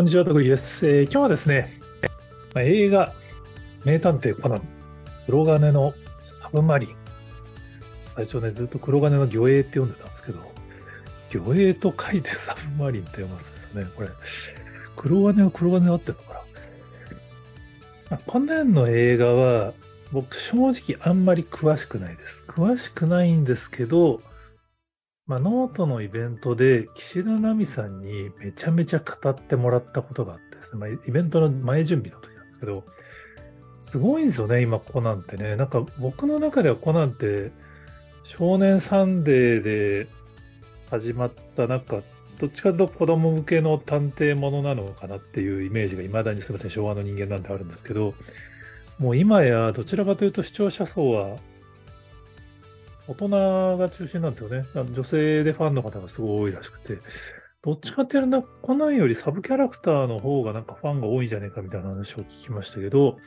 こんにちは、徳井です、えー、今日はですね、まあ、映画、名探偵コナン、黒金のサブマリン。最初ね、ずっと黒金の魚影って読んでたんですけど、魚影と書いてサブマリンって読ますですね。これ、黒金は黒金で合ってるのかな？まあ、コナンの映画は、僕正直あんまり詳しくないです。詳しくないんですけど、まあ、ノートのイベントで岸田奈美さんにめちゃめちゃ語ってもらったことがあってですね、まあ、イベントの前準備の時なんですけど、すごいんですよね、今コナンってね。なんか僕の中ではコナンって少年サンデーで始まったなんかどっちかというと子供向けの探偵ものなのかなっていうイメージが未だにすみません、昭和の人間なんてあるんですけど、もう今やどちらかというと視聴者層は大人が中心なんですよね。女性でファンの方がすごい多いらしくて、どっちかっていうと、コナンよりサブキャラクターの方がなんかファンが多いんじゃねえかみたいな話を聞きましたけど、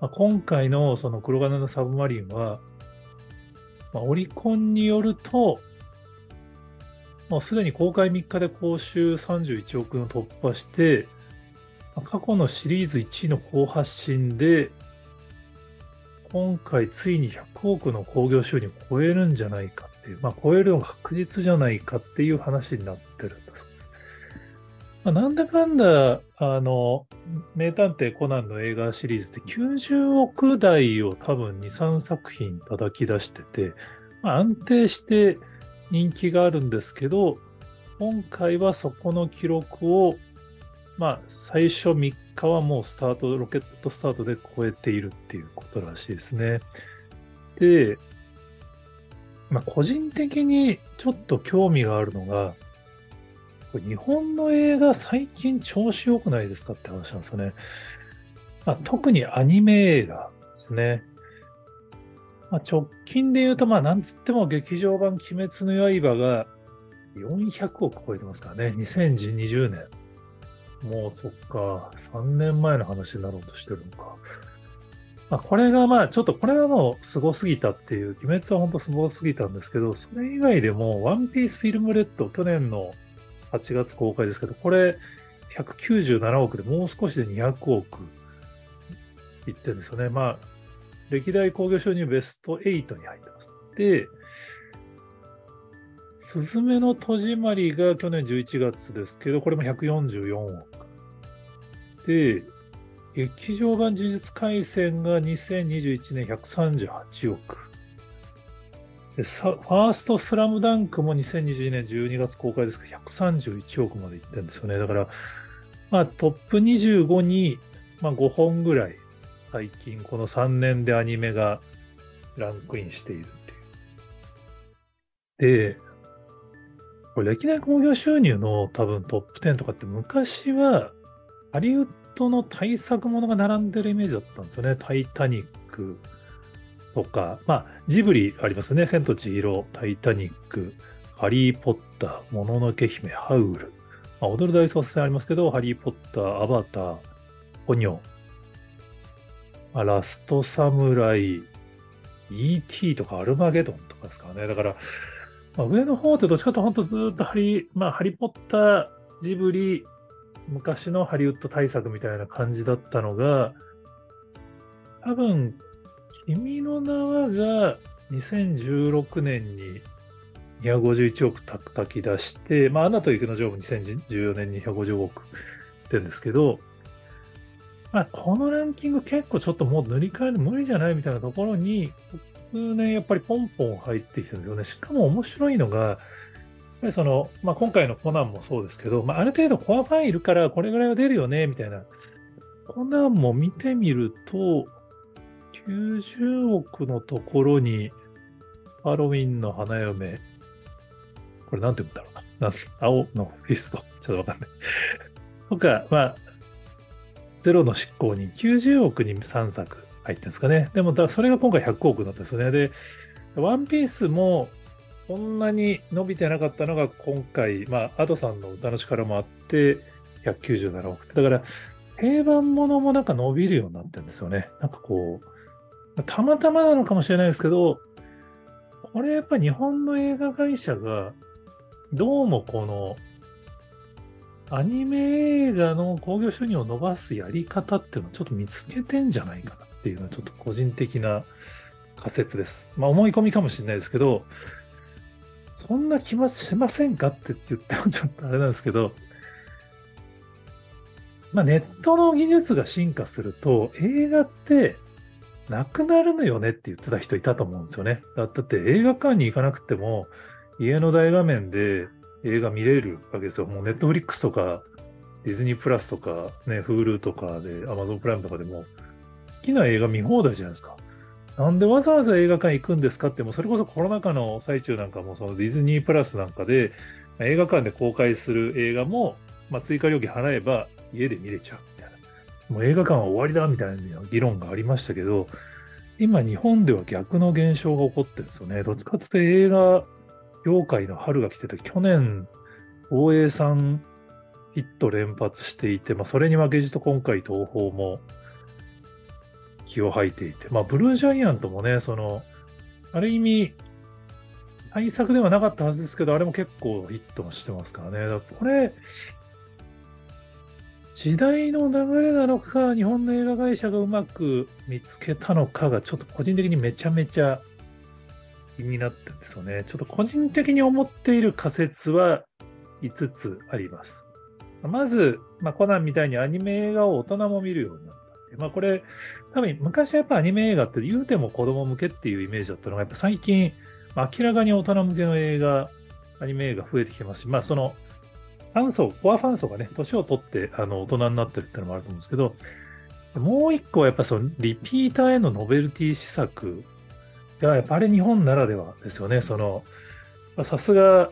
まあ、今回のその黒金のサブマリンは、まあ、オリコンによると、もうすでに公開3日で公衆31億円を突破して、過去のシリーズ1位の好発進で、今回ついに100億の興行収入を超えるんじゃないかっていう、まあ、超えるのが確実じゃないかっていう話になってるんだそうです。まあ、なんだかんだ、あの、名探偵コナンの映画シリーズって90億台を多分2、3作品叩き出してて、まあ、安定して人気があるんですけど、今回はそこの記録をまあ、最初3日はもうスタート、ロケットスタートで超えているっていうことらしいですね。で、まあ、個人的にちょっと興味があるのが、日本の映画最近調子良くないですかって話なんですよね。まあ、特にアニメ映画ですね。まあ、直近で言うと、まあ、なんつっても劇場版鬼滅の刃が400億超えてますからね。2020年。もうそっか、3年前の話になろうとしてるのか。まあ、これがまあ、ちょっとこれはもう凄すぎたっていう、鬼滅は本当凄すぎたんですけど、それ以外でも、ワンピースフィルムレッド、去年の8月公開ですけど、これ、197億でもう少しで200億いってるんですよね。まあ、歴代興行収入ベスト8に入ってます。で、すずめの戸締まりが去年11月ですけど、これも144億。で、劇場版呪術廻戦が2021年138億。でファーストスラムダンクも2022年12月公開ですけど、131億までいってるんですよね。だから、まあトップ25に、まあ、5本ぐらい最近この3年でアニメがランクインしているっていう。で、これ歴代興行収入の多分トップ10とかって昔はハリウッドの大作ものが並んでるイメージだったんですよね。タイタニックとか、まあジブリありますよね。千と千尋、タイタニック、ハリー・ポッター、もののけ姫、ハウル。まあ、踊る大捜査線ありますけど、ハリー・ポッター、アバター、ポニョ、まあ、ラストサムライ、E.T. とかアルマゲドンとかですからね。だから、まあ、上の方ってどっちかと本当ずっとハリ,、まあ、ハリポッター、ジブリ、昔のハリウッド大作みたいな感じだったのが、多分、君の名はが2016年に251億叩き出して、まあ、アナと雪の女王も2014年に250億ってんですけど、まあ、このランキング結構ちょっともう塗り替える無理じゃないみたいなところに、数年やっぱりポンポン入ってきてるんですよね。しかも面白いのが、やっぱりその、まあ、今回のコナンもそうですけど、まあ、ある程度コアファンいるからこれぐらいは出るよね、みたいな。コナンも見てみると、90億のところに、ハロウィンの花嫁、これなんて言うんだろうな。紺青のフィスト。ちょっとわかんない。とか、まあ、ゼロの執行に90億に3作入ってるんですかね。でも、それが今回100億だったんですよね。で、ワンピースもそんなに伸びてなかったのが今回、まあ、アドさんの歌の力もあって、197億って。だから、定番ものもなんか伸びるようになってるんですよね。なんかこう、たまたまなのかもしれないですけど、これやっぱ日本の映画会社が、どうもこの、アニメ映画の興行収入を伸ばすやり方っていうのをちょっと見つけてんじゃないかなっていうのはちょっと個人的な仮説です。まあ思い込みかもしれないですけど、そんな気はしませんかって言ってもちょっとあれなんですけど、まあネットの技術が進化すると映画ってなくなるのよねって言ってた人いたと思うんですよね。だって映画館に行かなくても家の大画面で映画見れるわけですよ。もうネットフリックスとか、ディズニープラスとか、ね、Hulu とかで、Amazon プライムとかでも、好きな映画見放題じゃないですか。なんでわざわざ映画館行くんですかって、もそれこそコロナ禍の最中なんかも、そのディズニープラスなんかで、映画館で公開する映画も、まあ、追加料金払えば家で見れちゃうみたいな。もう映画館は終わりだみたいな議論がありましたけど、今日本では逆の現象が起こってるんですよね。どっちかというと映画業界の春が来てて、去年、大江さんヒット連発していて、まあ、それに負けじと今回東宝も気を吐いていて、まあ、ブルージャイアントもね、その、ある意味、対策ではなかったはずですけど、あれも結構ヒットしてますからね。だからこれ、時代の流れなのか、日本の映画会社がうまく見つけたのかが、ちょっと個人的にめちゃめちゃ気になってるんですよね。ちょっと個人的に思っている仮説は5つあります。まず、まあ、コナンみたいにアニメ映画を大人も見るようになった。まあ、これ、多分昔はやっぱアニメ映画って言うても子供向けっていうイメージだったのが、やっぱ最近、明らかに大人向けの映画、アニメ映画増えてきてますし、まあその、ファン層、コアファン層がね、年を取ってあの大人になってるっていうのもあると思うんですけど、もう一個はやっぱそのリピーターへのノベルティ施策が、やっぱあれ日本ならではですよね。その、さすが、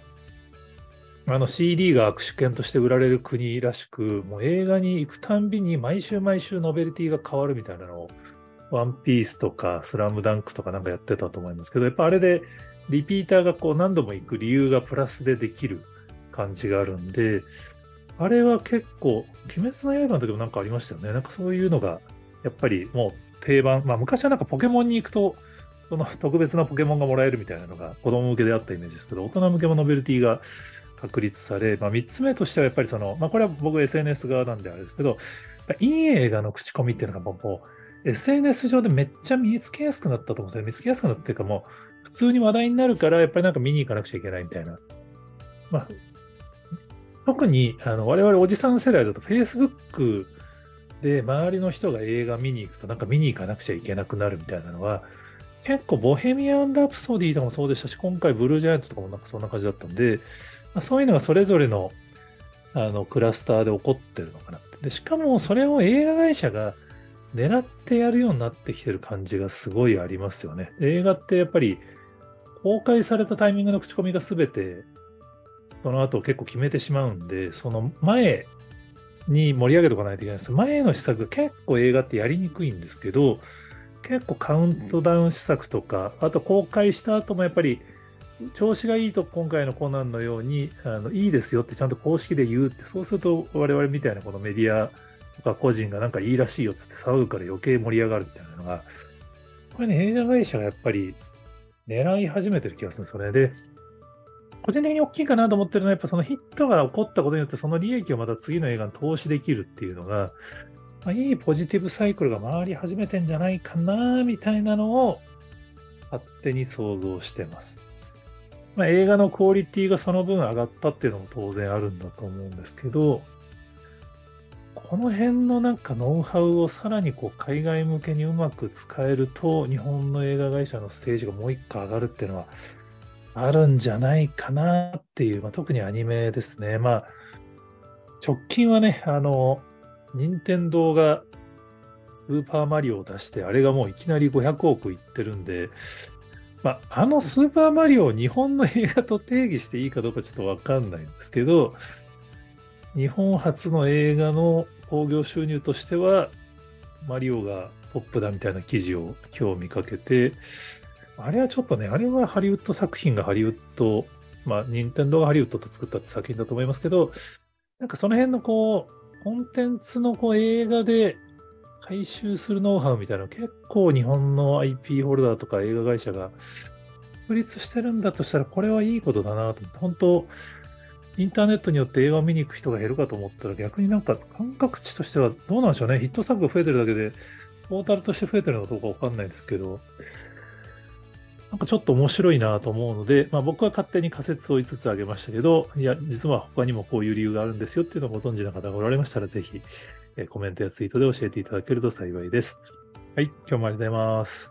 あの CD が握手券として売られる国らしく、もう映画に行くたんびに毎週毎週ノベルティが変わるみたいなのを、ワンピースとかスラムダンクとかなんかやってたと思いますけど、やっぱあれでリピーターがこう何度も行く理由がプラスでできる感じがあるんで、あれは結構、鬼滅の刃の時もなんかありましたよね。なんかそういうのが、やっぱりもう定番、まあ昔はなんかポケモンに行くと、その 特別なポケモンがもらえるみたいなのが子供向けであったイメージですけど、大人向けもノベルティが確立され、まあ、3つ目としてはやっぱりその、まあ、これは僕 SNS 側なんであれですけど、いい映画の口コミっていうのがもう、SNS 上でめっちゃ見つけやすくなったと思うんですよ。見つけやすくなったっていうかもう、普通に話題になるから、やっぱりなんか見に行かなくちゃいけないみたいな。まあ、特にあの我々おじさん世代だと Facebook で周りの人が映画見に行くとなんか見に行かなくちゃいけなくなるみたいなのは結構ボヘミアン・ラプソディとかもそうでしたし、今回ブルージャイアントとかもなんかそんな感じだったんで、まあ、そういうのがそれぞれのあのクラスターで起こってるのかなってで。しかもそれを映画会社が狙ってやるようになってきてる感じがすごいありますよね。映画ってやっぱり公開されたタイミングの口コミが全てその後結構決めてしまうんで、その前に盛り上げておかないといけないです。前の施策結構映画ってやりにくいんですけど、結構カウントダウン施策とか、あと公開した後もやっぱり調子がいいと今回のコナンのようにあのいいですよってちゃんと公式で言うって、そうすると我々みたいなこのメディアとか個人がなんかいいらしいよっつって騒ぐから余計盛り上がるみたいなのが、これね、映画会社がやっぱり狙い始めてる気がするんですよね。で、個人的に大きいかなと思ってるのは、やっぱそのヒットが起こったことによって、その利益をまた次の映画に投資できるっていうのが、ま、いいポジティブサイクルが回り始めてんじゃないかな、みたいなのを勝手に想像してます。まあ、映画のクオリティがその分上がったっていうのも当然あるんだと思うんですけど、この辺のなんかノウハウをさらにこう海外向けにうまく使えると、日本の映画会社のステージがもう一個上がるっていうのはあるんじゃないかなっていう、まあ、特にアニメですね。まあ、直近はね、あの、任天堂がスーパーマリオを出して、あれがもういきなり500億いってるんで、まあ、あのスーパーマリオを日本の映画と定義していいかどうかちょっとわかんないんですけど、日本初の映画の興行収入としては、マリオがトップだみたいな記事を今日見かけて、あれはちょっとね、あれはハリウッド作品がハリウッド、まあ、任天堂がハリウッドと作ったって作品だと思いますけど、なんかその辺のこう、コンテンツのこう映画で回収するノウハウみたいなの結構日本の IP ホルダーとか映画会社が独立してるんだとしたらこれはいいことだなと思って、本当インターネットによって映画を見に行く人が減るかと思ったら、逆になんか感覚値としてはどうなんでしょうね。ヒット作が増えてるだけで、トータルとして増えてるのかどうかわかんないですけど、なんかちょっと面白いなと思うので、まあ、僕は勝手に仮説を5つ挙げましたけど、いや、実は他にもこういう理由があるんですよっていうのをご存知の方がおられましたら、ぜひ、えコメントやツイートで教えていただけると幸いです。はい、今日もありがとうございます。